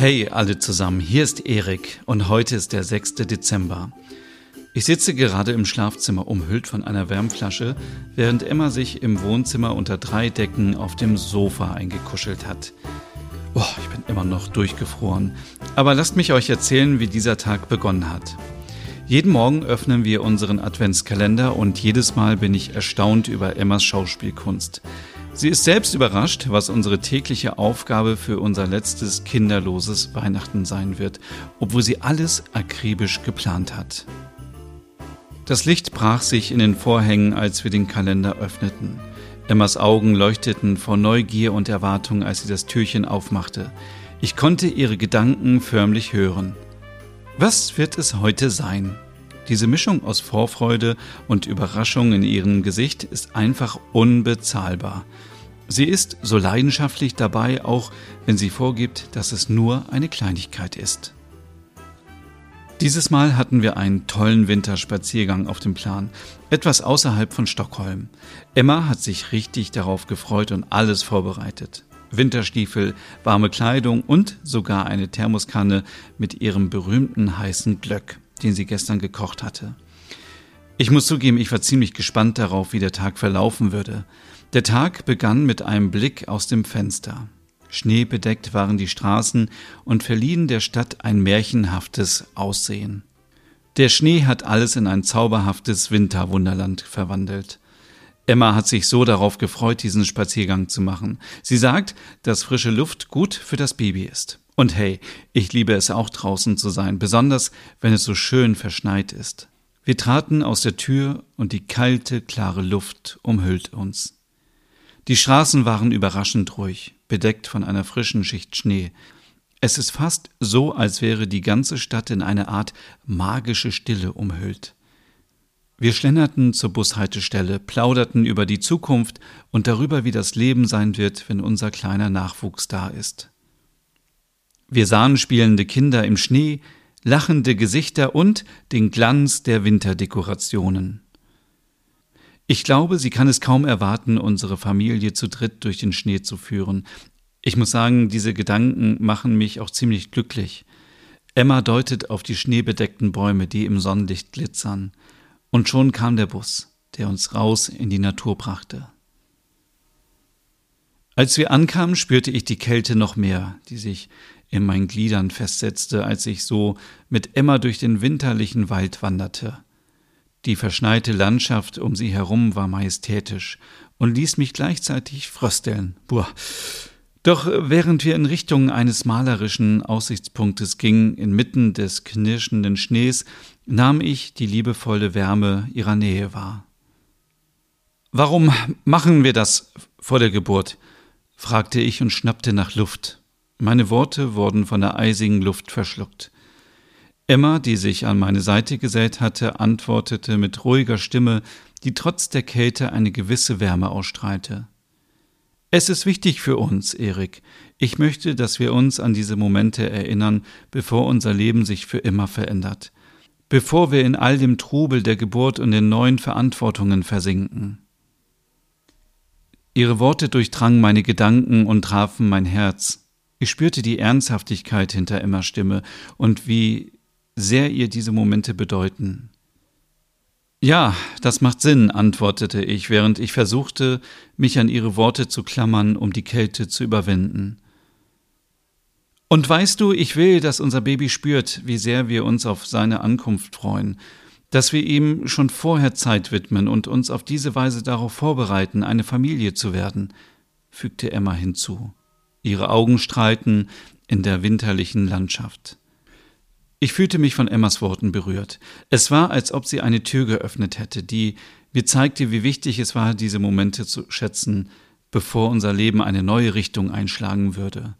Hey alle zusammen, hier ist Erik und heute ist der 6. Dezember. Ich sitze gerade im Schlafzimmer umhüllt von einer Wärmflasche, während Emma sich im Wohnzimmer unter drei Decken auf dem Sofa eingekuschelt hat. Boah, ich bin immer noch durchgefroren. Aber lasst mich euch erzählen, wie dieser Tag begonnen hat. Jeden Morgen öffnen wir unseren Adventskalender und jedes Mal bin ich erstaunt über Emmas Schauspielkunst. Sie ist selbst überrascht, was unsere tägliche Aufgabe für unser letztes kinderloses Weihnachten sein wird, obwohl sie alles akribisch geplant hat. Das Licht brach sich in den Vorhängen, als wir den Kalender öffneten. Emmas Augen leuchteten vor Neugier und Erwartung, als sie das Türchen aufmachte. Ich konnte ihre Gedanken förmlich hören. Was wird es heute sein? Diese Mischung aus Vorfreude und Überraschung in ihrem Gesicht ist einfach unbezahlbar. Sie ist so leidenschaftlich dabei, auch wenn sie vorgibt, dass es nur eine Kleinigkeit ist. Dieses Mal hatten wir einen tollen Winterspaziergang auf dem Plan, etwas außerhalb von Stockholm. Emma hat sich richtig darauf gefreut und alles vorbereitet. Winterstiefel, warme Kleidung und sogar eine Thermoskanne mit ihrem berühmten heißen Glöck den sie gestern gekocht hatte. Ich muss zugeben, ich war ziemlich gespannt darauf, wie der Tag verlaufen würde. Der Tag begann mit einem Blick aus dem Fenster. Schneebedeckt waren die Straßen und verliehen der Stadt ein märchenhaftes Aussehen. Der Schnee hat alles in ein zauberhaftes Winterwunderland verwandelt. Emma hat sich so darauf gefreut, diesen Spaziergang zu machen. Sie sagt, dass frische Luft gut für das Baby ist. Und hey, ich liebe es auch draußen zu sein, besonders wenn es so schön verschneit ist. Wir traten aus der Tür und die kalte, klare Luft umhüllt uns. Die Straßen waren überraschend ruhig, bedeckt von einer frischen Schicht Schnee. Es ist fast so, als wäre die ganze Stadt in eine Art magische Stille umhüllt. Wir schlenderten zur Bushaltestelle, plauderten über die Zukunft und darüber, wie das Leben sein wird, wenn unser kleiner Nachwuchs da ist. Wir sahen spielende Kinder im Schnee, lachende Gesichter und den Glanz der Winterdekorationen. Ich glaube, sie kann es kaum erwarten, unsere Familie zu dritt durch den Schnee zu führen. Ich muss sagen, diese Gedanken machen mich auch ziemlich glücklich. Emma deutet auf die schneebedeckten Bäume, die im Sonnenlicht glitzern. Und schon kam der Bus, der uns raus in die Natur brachte. Als wir ankamen, spürte ich die Kälte noch mehr, die sich in meinen Gliedern festsetzte, als ich so mit Emma durch den winterlichen Wald wanderte. Die verschneite Landschaft um sie herum war majestätisch und ließ mich gleichzeitig frösteln. Buah. Doch während wir in Richtung eines malerischen Aussichtspunktes gingen, inmitten des knirschenden Schnees, nahm ich die liebevolle Wärme ihrer Nähe wahr. Warum machen wir das vor der Geburt? fragte ich und schnappte nach Luft. Meine Worte wurden von der eisigen Luft verschluckt. Emma, die sich an meine Seite gesellt hatte, antwortete mit ruhiger Stimme, die trotz der Kälte eine gewisse Wärme ausstrahlte. Es ist wichtig für uns, Erik. Ich möchte, dass wir uns an diese Momente erinnern, bevor unser Leben sich für immer verändert, bevor wir in all dem Trubel der Geburt und den neuen Verantwortungen versinken. Ihre Worte durchdrangen meine Gedanken und trafen mein Herz. Ich spürte die Ernsthaftigkeit hinter Emmas Stimme und wie sehr ihr diese Momente bedeuten. Ja, das macht Sinn, antwortete ich, während ich versuchte, mich an ihre Worte zu klammern, um die Kälte zu überwinden. Und weißt du, ich will, dass unser Baby spürt, wie sehr wir uns auf seine Ankunft freuen, dass wir ihm schon vorher Zeit widmen und uns auf diese Weise darauf vorbereiten, eine Familie zu werden, fügte Emma hinzu. Ihre Augen strahlten in der winterlichen Landschaft. Ich fühlte mich von Emmas Worten berührt. Es war, als ob sie eine Tür geöffnet hätte, die mir zeigte, wie wichtig es war, diese Momente zu schätzen, bevor unser Leben eine neue Richtung einschlagen würde.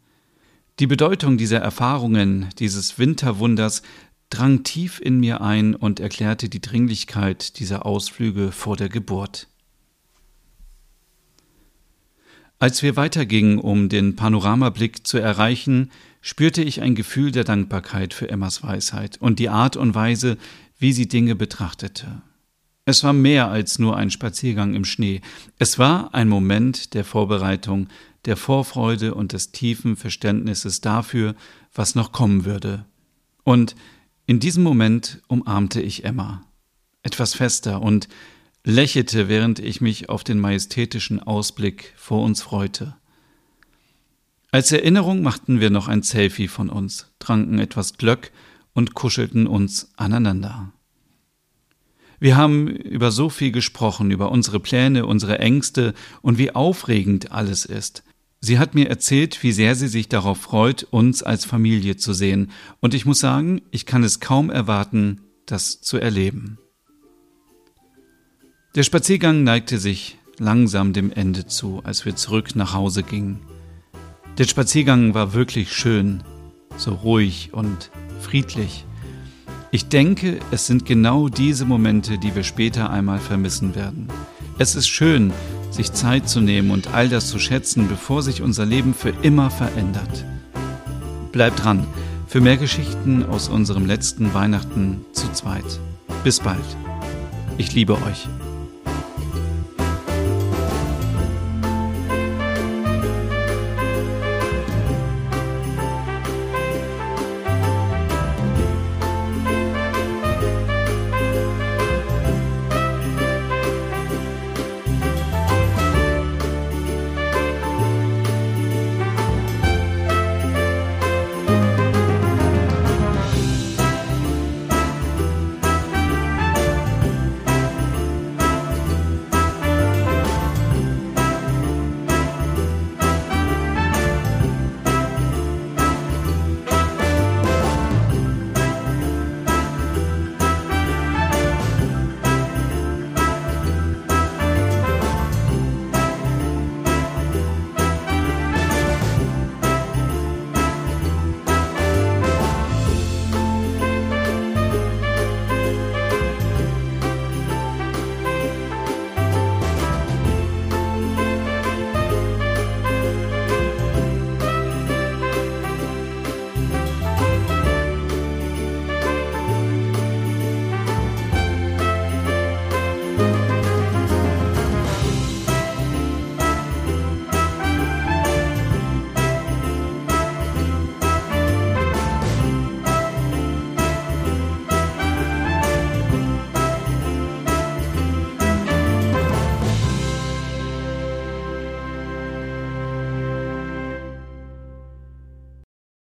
Die Bedeutung dieser Erfahrungen, dieses Winterwunders, drang tief in mir ein und erklärte die Dringlichkeit dieser Ausflüge vor der Geburt. Als wir weitergingen, um den Panoramablick zu erreichen, spürte ich ein Gefühl der Dankbarkeit für Emmas Weisheit und die Art und Weise, wie sie Dinge betrachtete. Es war mehr als nur ein Spaziergang im Schnee, es war ein Moment der Vorbereitung, der Vorfreude und des tiefen Verständnisses dafür, was noch kommen würde. Und in diesem Moment umarmte ich Emma, etwas fester und lächelte, während ich mich auf den majestätischen Ausblick vor uns freute. Als Erinnerung machten wir noch ein Selfie von uns, tranken etwas Glöck und kuschelten uns aneinander. Wir haben über so viel gesprochen, über unsere Pläne, unsere Ängste und wie aufregend alles ist. Sie hat mir erzählt, wie sehr sie sich darauf freut, uns als Familie zu sehen, und ich muss sagen, ich kann es kaum erwarten, das zu erleben. Der Spaziergang neigte sich langsam dem Ende zu, als wir zurück nach Hause gingen. Der Spaziergang war wirklich schön, so ruhig und friedlich. Ich denke, es sind genau diese Momente, die wir später einmal vermissen werden. Es ist schön, sich Zeit zu nehmen und all das zu schätzen, bevor sich unser Leben für immer verändert. Bleibt dran für mehr Geschichten aus unserem letzten Weihnachten zu zweit. Bis bald. Ich liebe euch.